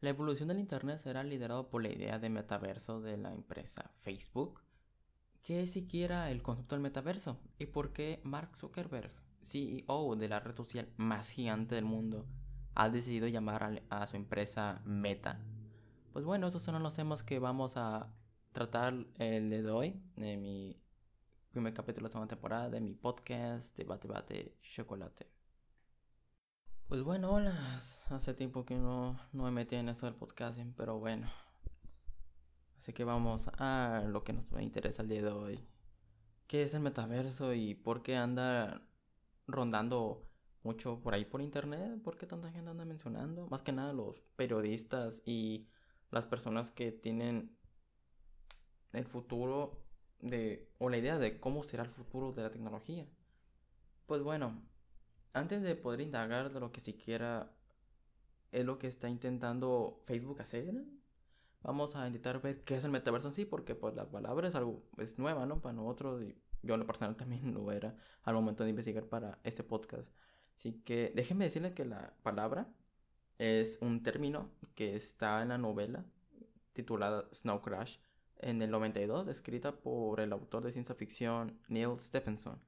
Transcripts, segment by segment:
La evolución del Internet será liderado por la idea de metaverso de la empresa Facebook. ¿Qué es siquiera el concepto del metaverso? ¿Y por qué Mark Zuckerberg, CEO de la red social más gigante del mundo, ha decidido llamar a, su empresa Meta? Pues bueno, esos son los temas que vamos a tratar el de hoy, de mi primer capítulo de la segunda temporada de mi podcast Debate Bate Chocolate. Pues bueno, hola. Hace tiempo que no, no me metí en esto del podcasting, pero bueno. Así que vamos a lo que nos interesa el día de hoy. ¿Qué es el metaverso y por qué anda rondando mucho por ahí por internet? ¿Por qué tanta gente anda mencionando? Más que nada los periodistas y las personas que tienen el futuro de o la idea de cómo será el futuro de la tecnología. Pues bueno, antes de poder indagar de lo que siquiera es lo que está intentando Facebook hacer, vamos a intentar ver qué es el metaverso en sí, porque pues la palabra es algo es nueva, ¿no? Para nosotros y yo en lo personal también lo era al momento de investigar para este podcast. Así que déjenme decirles que la palabra es un término que está en la novela titulada Snow Crash en el 92, escrita por el autor de ciencia ficción Neil Stephenson,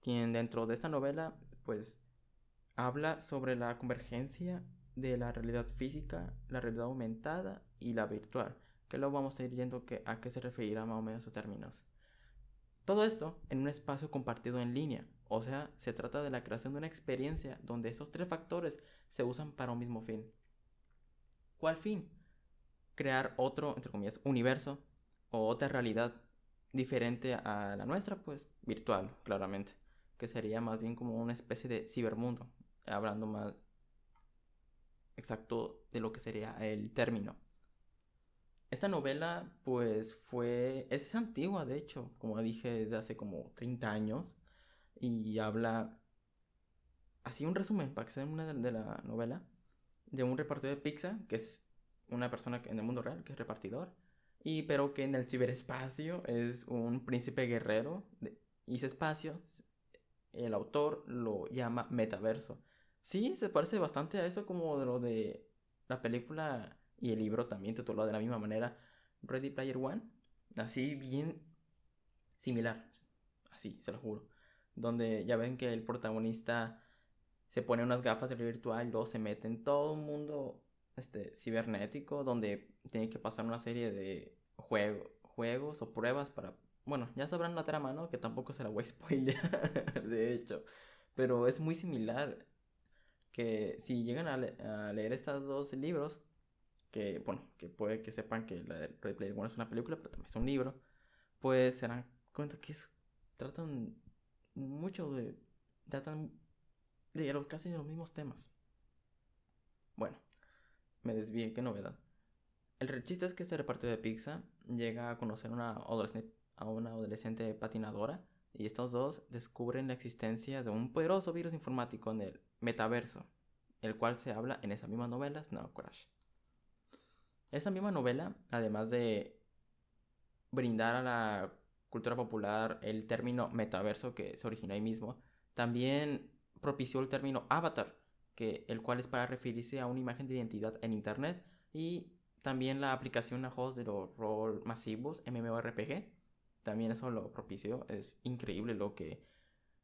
quien dentro de esta novela pues habla sobre la convergencia de la realidad física, la realidad aumentada y la virtual, que luego vamos a ir viendo que, a qué se referirá más o menos esos términos. Todo esto en un espacio compartido en línea, o sea, se trata de la creación de una experiencia donde esos tres factores se usan para un mismo fin. ¿Cuál fin? Crear otro, entre comillas, universo o otra realidad diferente a la nuestra, pues virtual, claramente, que sería más bien como una especie de cibermundo, hablando más exacto de lo que sería el término. Esta novela, pues fue. Es antigua, de hecho, como dije, desde hace como 30 años. Y habla. Así un resumen, para que se den una de, la novela. De un repartidor de pizza, que es una persona que, en el mundo real, que es repartidor. Y pero que en el ciberespacio es un príncipe guerrero. y ese espacio, el autor lo llama metaverso. Sí, se parece bastante a eso como de lo de la película y el libro también titulado de la misma manera, Ready Player One. Así bien similar, así, se lo juro. Donde ya ven que el protagonista se pone unas gafas de virtual y luego se mete en todo un mundo este, cibernético donde tiene que pasar una serie de juegos o pruebas para... Bueno, ya sabrán la trama, ¿no? Que tampoco se la voy a spoiler, de hecho. Pero es muy similar que si llegan a, leer estos dos libros, que bueno, que puede que sepan que la de Red Player One es una película, pero también es un libro, pues se dan cuenta que tratan mucho de, tratan de casi los mismos temas. Bueno, me desvié, qué novedad. El chiste es que este reparto de pizza llega a conocer una a una adolescente patinadora y estos dos descubren la existencia de un poderoso virus informático en el metaverso, el cual se habla en esa misma novela, Snow Crash. Esa misma novela, además de brindar a la cultura popular el término metaverso que se originó ahí mismo, también propició el término avatar, que, el cual es para referirse a una imagen de identidad en Internet y también la aplicación a juegos de los rol masivos, MMORPG, también eso lo propició, es increíble lo que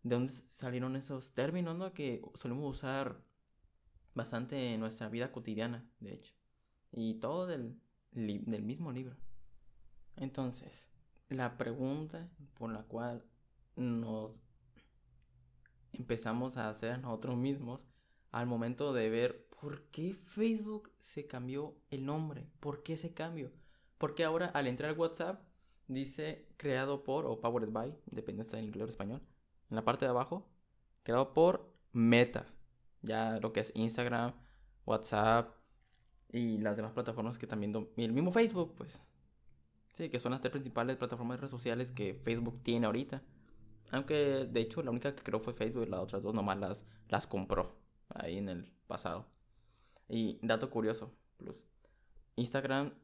de dónde salieron esos términos, ¿no? Que solemos usar bastante en nuestra vida cotidiana, de hecho. Y todo del, del mismo libro. Entonces, la pregunta por la cual nos empezamos a hacer nosotros mismos al momento de ver por qué Facebook se cambió el nombre, por qué ese cambio, porque ahora al entrar WhatsApp dice creado por o powered by, dependiendo si en inglés o español, en la parte de abajo, creado por Meta. Ya lo que es Instagram, WhatsApp y las demás plataformas que también... Y el mismo Facebook, pues. Sí, que son las tres principales plataformas de redes sociales que Facebook tiene ahorita. Aunque de hecho la única que creó fue Facebook y las otras dos nomás las, las compró ahí en el pasado. Y dato curioso, plus. Instagram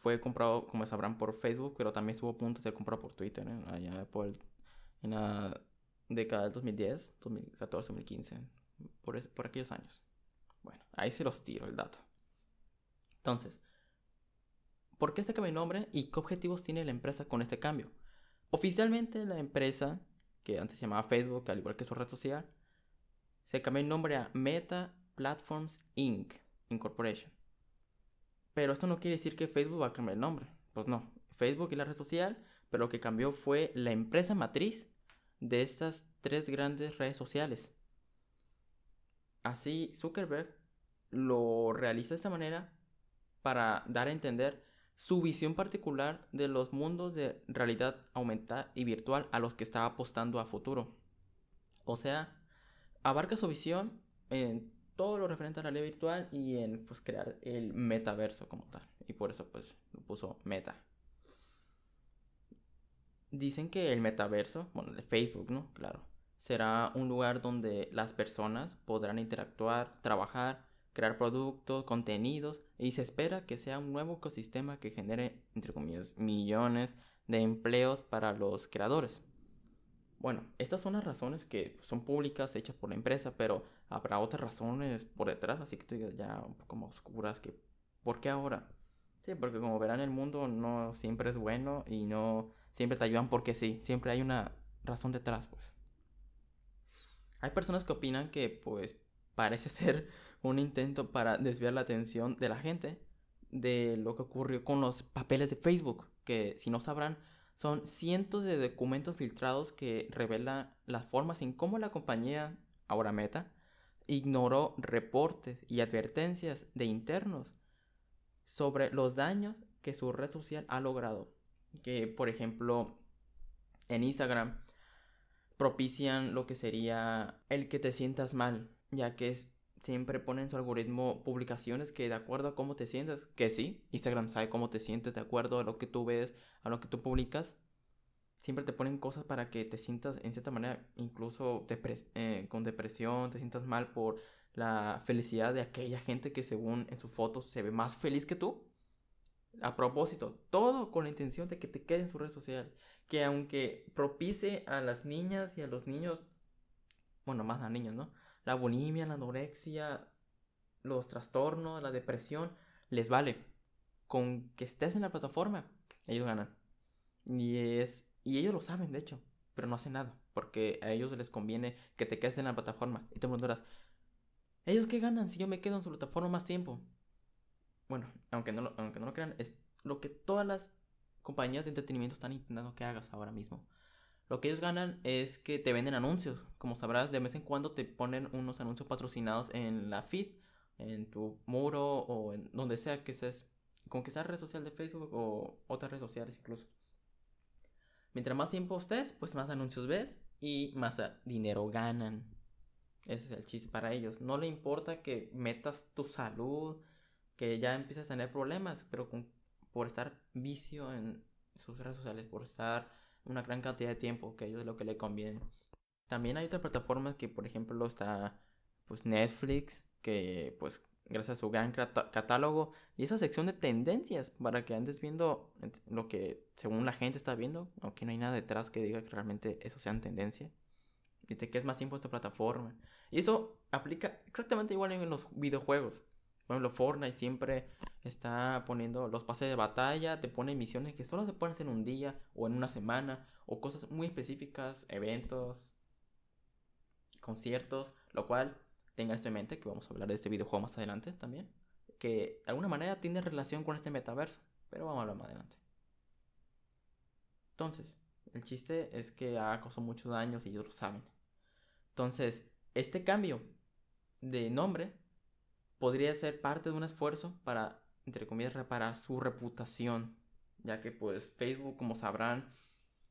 fue comprado, como sabrán, por Facebook, pero también estuvo a punto de ser comprado por Twitter, allá por el en la década del 2010, 2014, 2015, por, por aquellos años. Bueno, ahí se los tiro el dato. Entonces, ¿por qué este cambio de nombre y qué objetivos tiene la empresa con este cambio? Oficialmente la empresa, que antes se llamaba Facebook, al igual que su red social, se cambió el nombre a Meta Platforms Inc. Incorporation. Pero esto no quiere decir que Facebook va a cambiar el nombre. Pues no, Facebook es la red social, pero lo que cambió fue la empresa matriz de estas tres grandes redes sociales. Así Zuckerberg lo realiza de esta manera para dar a entender su visión particular de los mundos de realidad aumentada y virtual a los que está apostando a futuro. O sea, abarca su visión en todo lo referente a la realidad virtual y en pues, crear el metaverso como tal. Y por eso pues lo puso meta. Dicen que el metaverso, bueno, de Facebook, ¿no? Claro. Será un lugar donde las personas podrán interactuar, trabajar, crear productos, contenidos y se espera que sea un nuevo ecosistema que genere, entre comillas, millones de empleos para los creadores. Bueno, estas son las razones que son públicas, hechas por la empresa, pero habrá otras razones por detrás, así que tú ya un poco más oscuras que ¿por qué ahora? Sí, porque como verán el mundo no siempre es bueno y no siempre te ayudan porque sí, siempre hay una razón detrás, pues. Hay personas que opinan que pues parece ser un intento para desviar la atención de la gente de lo que ocurrió con los papeles de Facebook, que si no sabrán, son cientos de documentos filtrados que revelan las formas en cómo la compañía, ahora Meta, ignoró reportes y advertencias de internos sobre los daños que su red social ha logrado. Que, por ejemplo, en Instagram propician lo que sería el que te sientas mal, ya que es siempre ponen su algoritmo publicaciones que de acuerdo a cómo te sientes, que sí, Instagram sabe cómo te sientes de acuerdo a lo que tú ves, a lo que tú publicas. Siempre te ponen cosas para que te sientas en cierta manera incluso eh, con depresión, te sientas mal por la felicidad de aquella gente que según en sus fotos se ve más feliz que tú. A propósito, todo con la intención de que te quede en su red social. Que aunque propice a las niñas y a los niños, bueno, más a niños, ¿no? la bulimia, la anorexia, los trastornos, la depresión, les vale. Con que estés en la plataforma, ellos ganan. Y es y ellos lo saben, de hecho, pero no hacen nada, porque a ellos les conviene que te quedes en la plataforma. Y te preguntarás, ¿ellos qué ganan si yo me quedo en su plataforma más tiempo? Bueno, aunque no lo, aunque no lo crean, es lo que todas las compañías de entretenimiento están intentando que hagas ahora mismo. Lo que ellos ganan es que te venden anuncios. Como sabrás, de vez en cuando te ponen unos anuncios patrocinados en la feed, en tu muro o en donde sea que estés, con que sea red social de Facebook o otras redes sociales incluso. Mientras más tiempo estés, pues más anuncios ves y más dinero ganan. Ese es el chiste para ellos. No le importa que metas tu salud, que ya empieces a tener problemas, pero por estar vicio en sus redes sociales, por estar una gran cantidad de tiempo, que ellos es lo que le conviene. También hay otras plataformas que, por ejemplo, está pues Netflix, que pues gracias a su gran catálogo y esa sección de tendencias para que andes viendo lo que según la gente está viendo, aunque no hay nada detrás que diga que realmente eso sea en tendencia. Y te quedes más tiempo en esta plataforma. Y eso aplica exactamente igual en los videojuegos. Por ejemplo, Fortnite siempre está poniendo los pases de batalla, te pone misiones que solo se pueden hacer en un día o en una semana, o cosas muy específicas, eventos, conciertos, lo cual tengan esto en mente, que vamos a hablar de este videojuego más adelante también, que de alguna manera tiene relación con este metaverso, pero vamos a hablar más adelante. Entonces, el chiste es que ha causado muchos daños y ellos lo saben. Entonces, este cambio de nombre podría ser parte de un esfuerzo para, entre comillas, reparar su reputación, ya que pues Facebook, como sabrán,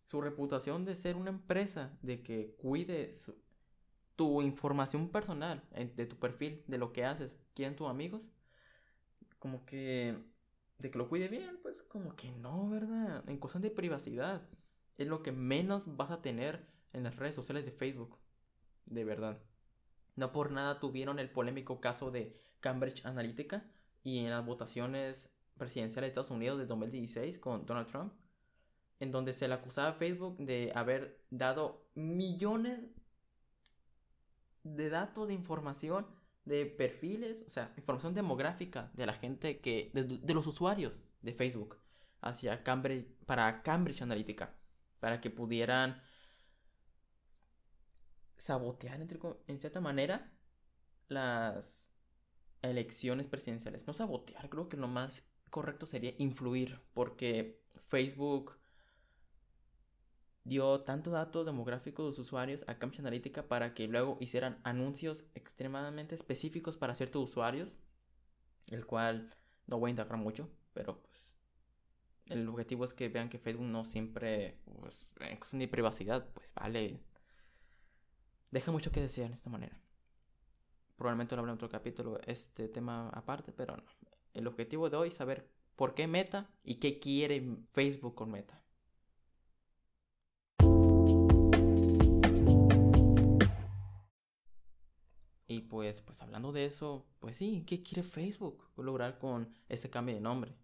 su reputación de ser una empresa, de que cuide tu información personal, de tu perfil, de lo que haces, quieren tus amigos, como que de que lo cuide bien, pues como que no, ¿verdad? En cosas de privacidad es lo que menos vas a tener en las redes sociales de Facebook, de verdad. No por nada tuvieron el polémico caso de Cambridge Analytica y en las votaciones presidenciales de Estados Unidos de 2016 con Donald Trump, en donde se le acusaba a Facebook de haber dado millones de datos de información de perfiles, o sea, información demográfica de la gente que, de, los usuarios de Facebook hacia Cambridge, para Cambridge Analytica, para que pudieran sabotear, en cierta manera, las elecciones presidenciales. No sabotear, creo que lo más correcto sería influir, porque Facebook dio tanto datos demográficos de los usuarios a Cambridge Analytica para que luego hicieran anuncios extremadamente específicos para ciertos usuarios, el cual no voy a indagar mucho, pero pues el objetivo es que vean que Facebook no siempre, pues, en cuestión de privacidad, pues vale, deja mucho que desear de esta manera. Probablemente lo habrá en otro capítulo, este tema aparte, pero no. El objetivo de hoy es saber por qué Meta y qué quiere Facebook con Meta. Y pues, pues hablando de eso, pues sí, ¿qué quiere Facebook lograr con este cambio de nombre?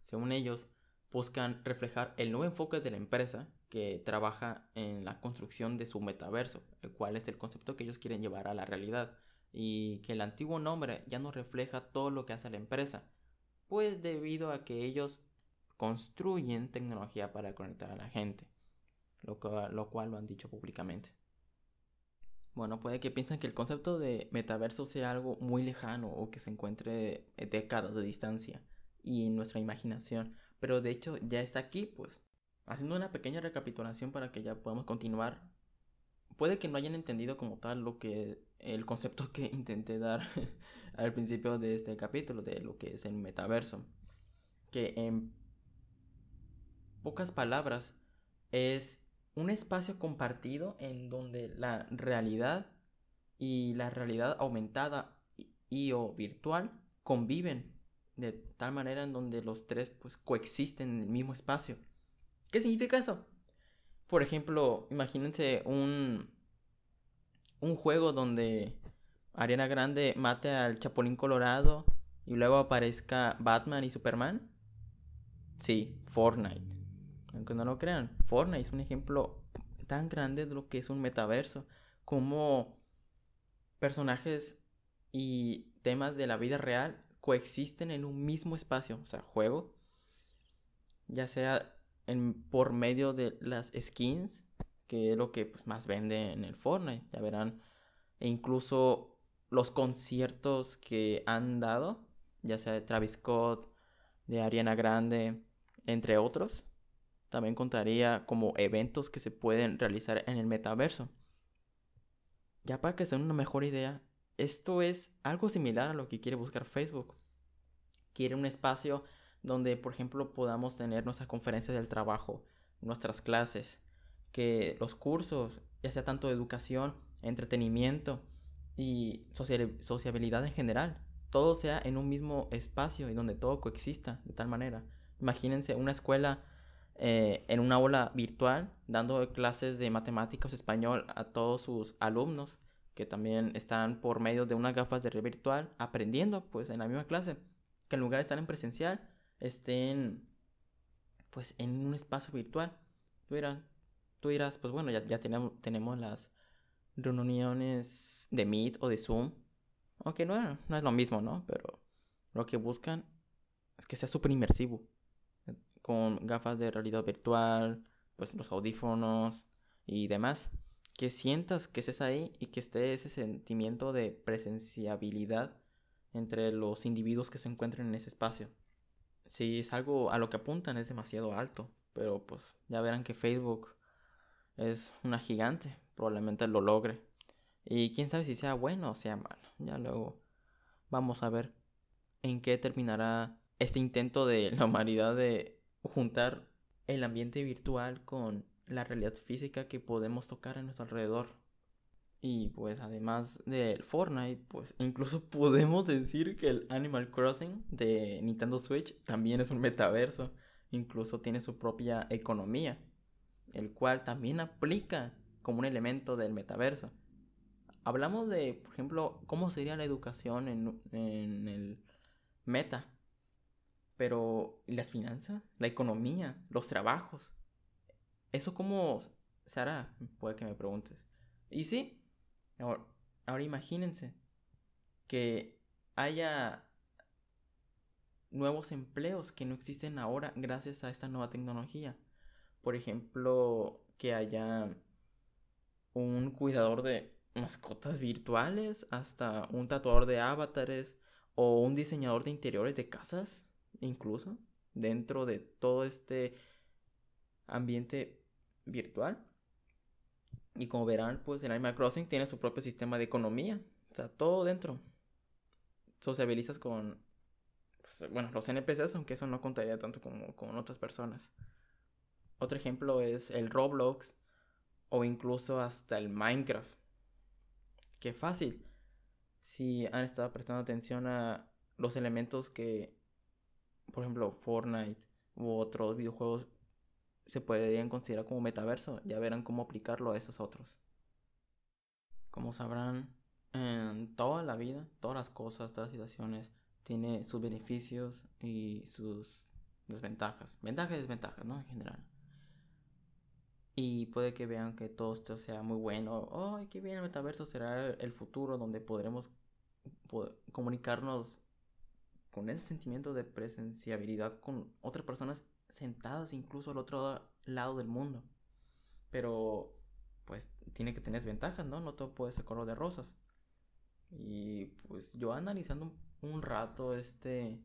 Según ellos, buscan reflejar el nuevo enfoque de la empresa que trabaja en la construcción de su metaverso, el cual es el concepto que ellos quieren llevar a la realidad, y que el antiguo nombre ya no refleja todo lo que hace la empresa, pues debido a que ellos construyen tecnología para conectar a la gente, lo, lo cual lo han dicho públicamente. Bueno, puede que piensen que el concepto de metaverso sea algo muy lejano o que se encuentre décadas de distancia y en nuestra imaginación, pero de hecho ya está aquí, pues. Haciendo una pequeña recapitulación para que ya podamos continuar. Puede que no hayan entendido como tal lo que el concepto que intenté dar al principio de este capítulo de lo que es el metaverso, que en pocas palabras es un espacio compartido en donde la realidad y la realidad aumentada y o virtual conviven de tal manera en donde los tres pues coexisten en el mismo espacio. ¿Qué significa eso? Por ejemplo, imagínense un un juego donde Ariana Grande mate al Chapulín Colorado y luego aparezca Batman y Superman. Sí, Fortnite. Aunque no lo crean, Fortnite es un ejemplo tan grande de lo que es un metaverso. Como personajes y temas de la vida real coexisten en un mismo espacio, o sea, juego. Ya sea por medio de las skins, que es lo que pues, más vende en el Fortnite, ya verán. E incluso los conciertos que han dado, ya sea de Travis Scott, de Ariana Grande, entre otros también contaría como eventos que se pueden realizar en el metaverso. Ya para que sea una mejor idea, esto es algo similar a lo que quiere buscar Facebook. Quiere un espacio donde, por ejemplo, podamos tener nuestras conferencias del trabajo, nuestras clases, que los cursos, ya sea tanto de educación, entretenimiento y sociabilidad en general, todo sea en un mismo espacio y donde todo coexista de tal manera. Imagínense una escuela eh, en una aula virtual dando clases de matemáticas español a todos sus alumnos que también están por medio de unas gafas de red virtual aprendiendo pues en la misma clase. Que en lugar de estar en presencial estén pues en un espacio virtual. Tú dirás, tú pues bueno ya, ya tenemos, tenemos las reuniones de Meet o de Zoom. Aunque no, no es lo mismo no pero lo que buscan es que sea súper inmersivo con gafas de realidad virtual, pues los audífonos y demás. Que sientas que estés ahí y que esté ese sentimiento de presenciabilidad entre los individuos que se encuentren en ese espacio. Si es algo a lo que apuntan es demasiado alto, pero pues ya verán que Facebook es una gigante, probablemente lo logre. Y quién sabe si sea bueno o sea malo. Ya luego vamos a ver en qué terminará este intento de la humanidad de juntar el ambiente virtual con la realidad física que podemos tocar a nuestro alrededor. Y pues además del Fortnite, pues incluso podemos decir que el Animal Crossing de Nintendo Switch también es un metaverso. Incluso tiene su propia economía, el cual también aplica como un elemento del metaverso. Hablamos de, por ejemplo, cómo sería la educación en, en el meta. Pero, las finanzas? ¿La economía? ¿Los trabajos? ¿Eso cómo se hará? Puede que me preguntes. Y sí, ahora imagínense. que haya nuevos empleos que no existen ahora gracias a esta nueva tecnología. Por ejemplo, que haya un cuidador de mascotas virtuales, hasta un tatuador de avatares o un diseñador de interiores de casas, incluso dentro de todo este ambiente virtual. Y como verán, pues el Animal Crossing tiene su propio sistema de economía. O sea, todo dentro. Sociabilizas con, pues, bueno, los NPCs, aunque eso no contaría tanto como con otras personas. Otro ejemplo es el Roblox o incluso hasta el Minecraft. Qué fácil. Si han estado prestando atención a los elementos que, por ejemplo, Fortnite u otros videojuegos se podrían considerar como metaverso, ya verán cómo aplicarlo a esos otros. Como sabrán, en toda la vida, todas las cosas, todas las situaciones, tiene sus beneficios y sus desventajas. Ventajas y desventajas, ¿no? En general. Y puede que vean que todo esto sea muy bueno. ¡Ay, qué bien! El metaverso será el futuro donde podremos comunicarnos con ese sentimiento de presenciabilidad con otras personas sentadas incluso al otro lado del mundo. Pero, pues, tiene que tener ventajas, ¿no? No todo puede ser color de rosas. Y pues yo analizando un, rato este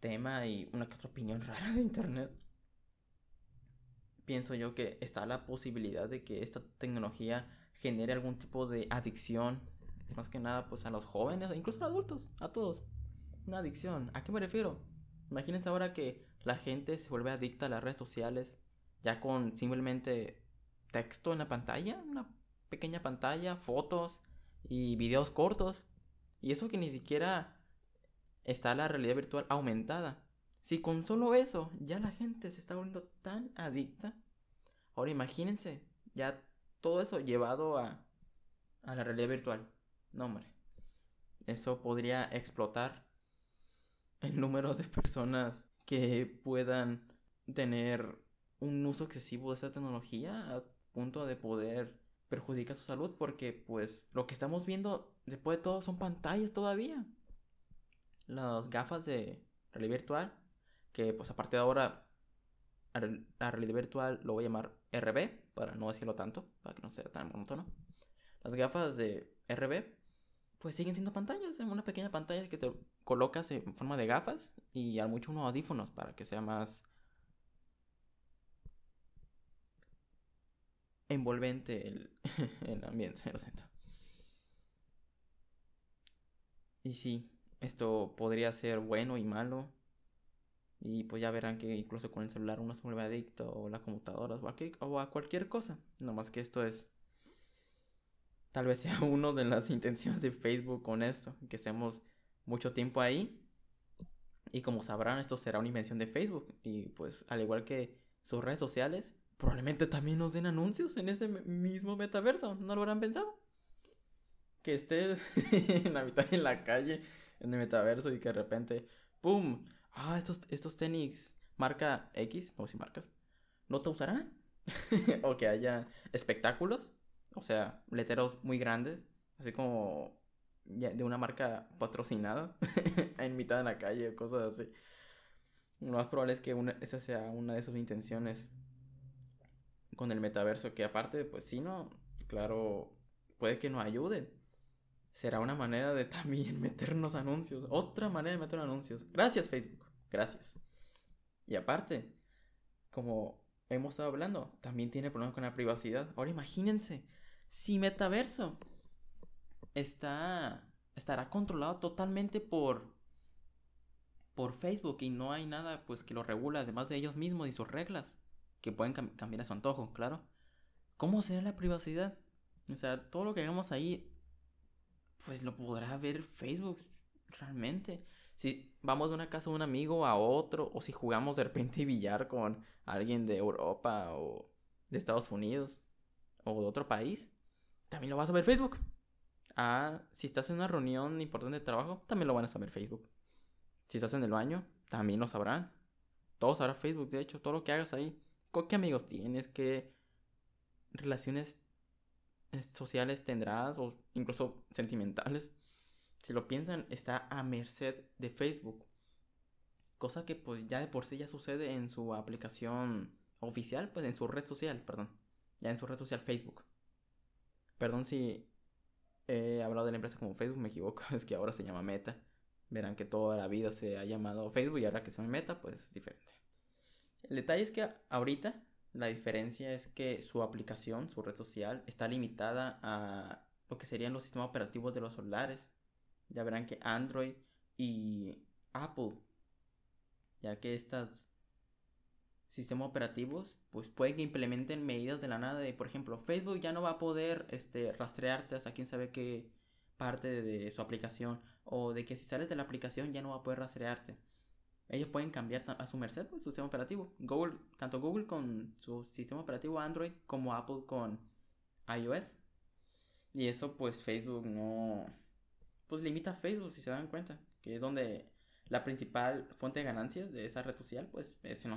tema y una que otra opinión rara de internet, pienso yo que está la posibilidad de que esta tecnología genere algún tipo de adicción, más que nada pues a los jóvenes, incluso a adultos, a todos. Una adicción. ¿A qué me refiero? Imagínense ahora que la gente se vuelve adicta a las redes sociales ya con simplemente texto en la pantalla, una pequeña pantalla, fotos y videos cortos. Y eso que ni siquiera está la realidad virtual aumentada. Si con solo eso ya la gente se está volviendo tan adicta, ahora imagínense, ya todo eso llevado a, a la realidad virtual. No, hombre. Eso podría explotar el número de personas que puedan tener un uso excesivo de esta tecnología a punto de poder perjudicar su salud porque pues lo que estamos viendo después de todo son pantallas todavía. Las gafas de realidad virtual que pues a partir de ahora la realidad virtual lo voy a llamar RB para no decirlo tanto, para que no sea tan monótono. Las gafas de RB pues siguen siendo pantallas, en una pequeña pantalla que te colocas en forma de gafas y al mucho unos audífonos para que sea más envolvente el, el ambiente, lo siento. Y sí, esto podría ser bueno y malo. Y pues ya verán que incluso con el celular uno se vuelve adicto o las computadoras o a, o a cualquier cosa. No más que esto es... Tal vez sea una de las intenciones de Facebook con esto. Que estemos mucho tiempo ahí. Y como sabrán, esto será una invención de Facebook. Y pues al igual que sus redes sociales, probablemente también nos den anuncios en ese mismo metaverso. ¿No lo habrán pensado? Que estés en la mitad en la calle, en el metaverso, y que de repente, ¡pum! Ah, estos, estos tenis marca X, o si marcas, ¿no te usarán? o que haya espectáculos, o sea, letreros muy grandes, así como de una marca patrocinada en mitad de la calle o cosas así. Lo más probable es que una, esa sea una de sus intenciones con el metaverso, que aparte, pues sí, no, claro, puede que nos ayude. Será una manera de también meternos anuncios, otra manera de meter anuncios. Gracias Facebook, gracias. Y aparte, como hemos estado hablando, también tiene problemas con la privacidad. Ahora imagínense, si metaverso está estará controlado totalmente por por Facebook y no hay nada pues que lo regula además de ellos mismos y sus reglas que pueden cambiar a su antojo, claro. ¿Cómo será la privacidad? O sea, todo lo que hagamos ahí, pues lo podrá ver Facebook realmente. Si vamos de una casa de un amigo a otro, o si jugamos de repente billar con alguien de Europa o de Estados Unidos o de otro país, también lo vas a ver Facebook. Ah, si estás en una reunión importante de trabajo, también lo van a saber Facebook. Si estás en el baño, también lo sabrán. Todos sabrán Facebook, de hecho, todo lo que hagas ahí ¿Qué amigos tienes? ¿Qué relaciones eh, sociales tendrás? O incluso sentimentales. si lo piensan, está a merced de Facebook. Cosa que pues ya de por sí ya sucede en su aplicación oficial, pues en su red social, perdón. Ya en su red social Facebook. Perdón si he hablado de la empresa como Facebook, me equivoco, es que ahora se llama Meta. Verán que toda la vida se ha llamado Facebook y ahora que se llama Meta, pues es diferente. El detalle es que ahorita la diferencia es que su aplicación, su red social, está limitada a lo que serían los sistemas operativos de los celulares. Ya verán que Android y Apple ya que estos sistemas operativos pues pueden que implementen medidas de la nada de por ejemplo Facebook ya no va a poder este rastrearte hasta quién sabe qué parte de su aplicación o de que si sales de la aplicación ya no va a poder rastrearte. Ellos pueden cambiar a su merced pues, su sistema operativo. Google tanto Google con su sistema operativo Android como Apple con iOS. Y eso pues Facebook no pues limita a Facebook si se dan cuenta que es donde la principal fuente de ganancias de esa red social, pues, es en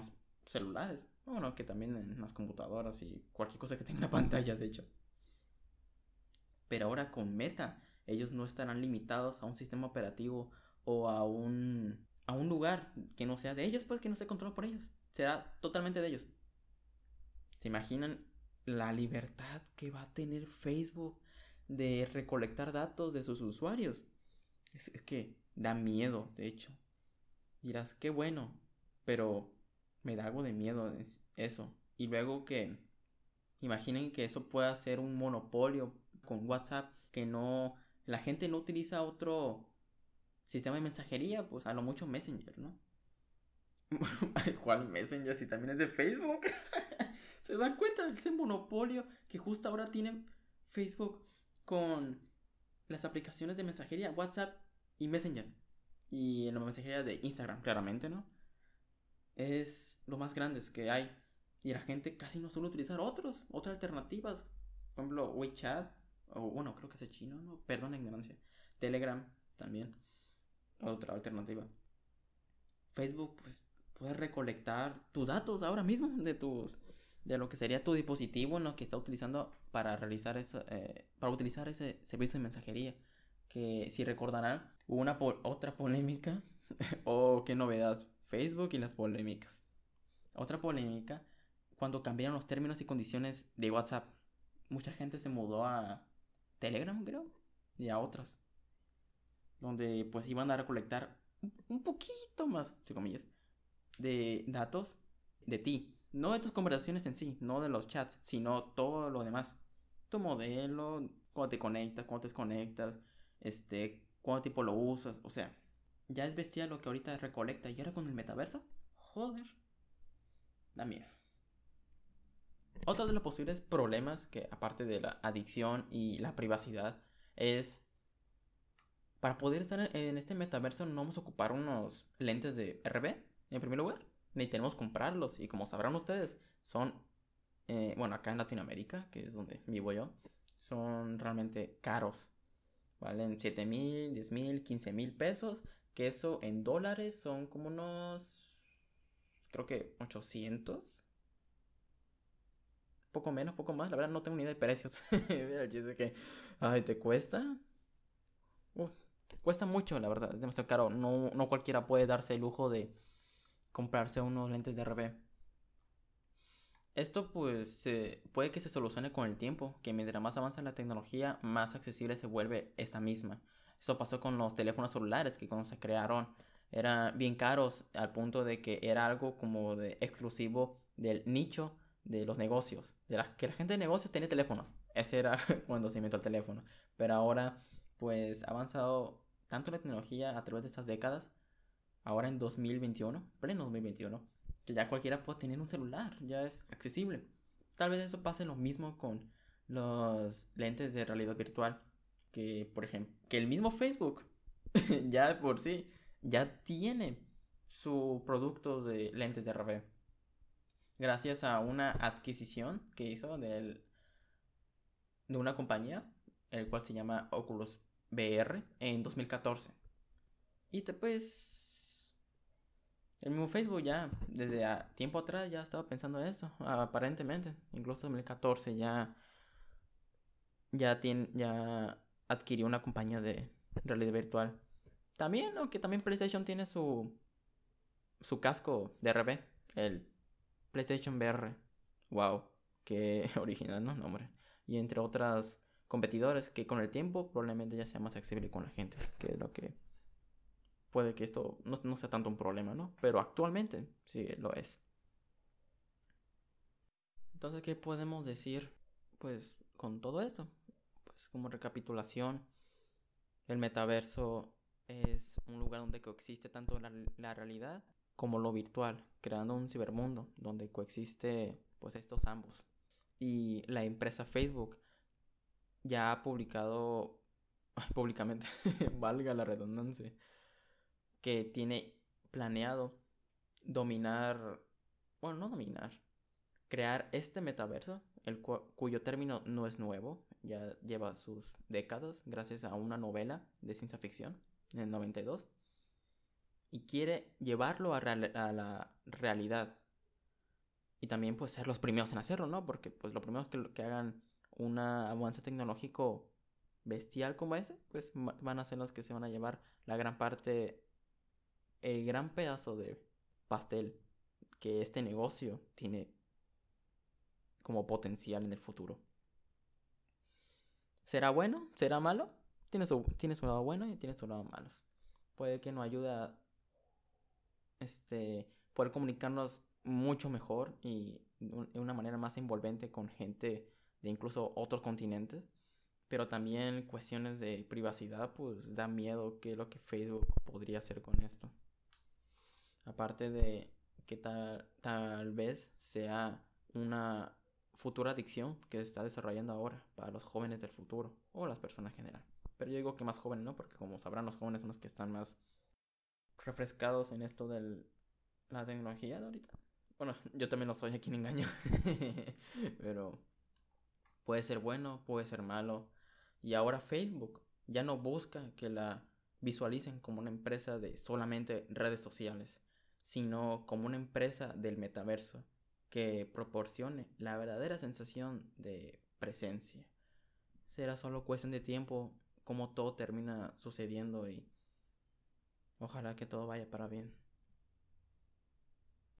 celulares. Bueno, que también en las computadoras y cualquier cosa que tenga una pantalla, de hecho. Pero ahora con Meta, ellos no estarán limitados a un sistema operativo o a un, a un lugar que no sea de ellos, pues que no esté controlado por ellos. Será totalmente de ellos. ¿Se imaginan la libertad que va a tener Facebook de recolectar datos de sus usuarios? Es, es que da miedo, de hecho. Dirás, qué bueno, pero me da algo de miedo eso. Y luego que imaginen que eso pueda ser un monopolio con WhatsApp, que no, la gente no utiliza otro sistema de mensajería, pues a lo mucho Messenger, ¿no? ¿Cuál Messenger? Si también es de Facebook. ¿Se dan cuenta de ese monopolio que justo ahora tiene Facebook con las aplicaciones de mensajería, WhatsApp y Messenger? y en la mensajería de Instagram, claramente, ¿no? Es lo más grande que hay. Y la gente casi no suele utilizar otros, otras alternativas. Por ejemplo, WeChat, o bueno, creo que es chino, ¿no? Perdón la ignorancia. Telegram también. Otra alternativa. Facebook, pues, puedes recolectar tus datos ahora mismo de tus de lo que sería tu dispositivo en lo que está utilizando para realizar eso, eh, para utilizar ese servicio de mensajería que si recordarán, hubo una otra polémica, o qué novedad, Facebook y las polémicas. Otra polémica, cuando cambiaron los términos y condiciones de WhatsApp. Mucha gente se mudó a Telegram, creo, y a otras. Donde pues iban a recolectar un poquito más, entre comillas, de datos de ti. No de tus conversaciones en sí, no de los chats, sino todo lo demás. Tu modelo, cuando te conectas, cuando te desconectas, este, cuánto tipo lo usas, o sea, ya es bestial lo que ahorita recolecta y ahora con el metaverso, joder, da miedo. Otro de los posibles problemas que aparte de la adicción y la privacidad es para poder estar en este metaverso no vamos a ocupar unos lentes de RB en primer lugar, ni tenemos que comprarlos y como sabrán ustedes son eh, bueno acá en Latinoamérica que es donde vivo yo son realmente caros Valen 7 mil, 10 mil, 15 mil pesos. Que eso en dólares son como unos. Creo que 800. Poco menos, poco más. La verdad no tengo ni idea de precios. el que. Ay, ¿te cuesta? cuesta mucho, la verdad. Es demasiado caro. No, no cualquiera puede darse el lujo de comprarse unos lentes de RB. Esto pues puede que se solucione con el tiempo, que mientras más avanza la tecnología, más accesible se vuelve esta misma. Eso pasó con los teléfonos celulares que cuando se crearon eran bien caros al punto de que era algo como de exclusivo del nicho de los negocios, de la, que la gente de negocios tenía teléfonos. Ese era cuando se inventó el teléfono. Pero ahora pues ha avanzado tanto la tecnología a través de estas décadas, ahora en 2021, pleno 2021 que ya cualquiera puede tener un celular, ya es accesible. Tal vez eso pase lo mismo con los lentes de realidad virtual, que por ejemplo, que el mismo Facebook ya por sí ya tiene su producto de lentes de RB. Gracias a una adquisición que hizo de, de una compañía, el cual se llama Oculus VR en 2014. Y te pues el mismo Facebook ya, desde tiempo atrás ya estaba pensando eso, aparentemente. Incluso en 2014 ya, ya, tiene, ya adquirió una compañía de, realidad virtual. También, aunque también PlayStation tiene su su casco de RB, el PlayStation VR. Wow, qué original, ¿no? Nombre. Y entre otras competidores que con el tiempo probablemente ya sea más accesible con la gente, que es lo que puede que esto no, no sea tanto un problema, ¿no? Pero actualmente sí lo es. Entonces, ¿qué podemos decir? Pues con todo esto, como recapitulación, el metaverso es un lugar donde coexiste tanto la, realidad como lo virtual, creando un cibermundo donde coexiste pues estos ambos. Y la empresa Facebook ya ha publicado públicamente, valga la redundancia, que tiene planeado dominar, bueno, no dominar, crear este metaverso, el cuyo término no es nuevo, ya lleva sus décadas gracias a una novela de ciencia ficción en el 92 y quiere llevarlo a, la realidad. Y también pues ser los primeros en hacerlo, ¿no? Porque pues lo primero que, que hagan un avance tecnológico bestial como ese, pues van a ser los que se van a llevar la gran parte, el gran pedazo de pastel que este negocio tiene como potencial en el futuro. ¿Será bueno? ¿Será malo? Tiene su, tiene su lado bueno y tiene su lado malo. Puede que nos ayude a este, poder comunicarnos mucho mejor y de una manera más envolvente con gente de incluso otros continentes. Pero también cuestiones de privacidad, pues da miedo qué es lo que Facebook podría hacer con esto. Aparte de que tal, tal vez sea una futura adicción que se está desarrollando ahora para los jóvenes del futuro o las personas en general. Pero yo digo que más jóvenes, ¿no? Porque como sabrán, los jóvenes son los que están más refrescados en esto de la tecnología de ahorita. Bueno, yo también lo soy, aquí en engaño. Pero puede ser bueno, puede ser malo. Y ahora Facebook ya no busca que la visualicen como una empresa de solamente redes sociales, sino como una empresa del metaverso que proporcione la verdadera sensación de presencia. Será solo cuestión de tiempo como todo termina sucediendo y Ojalá que todo vaya para bien.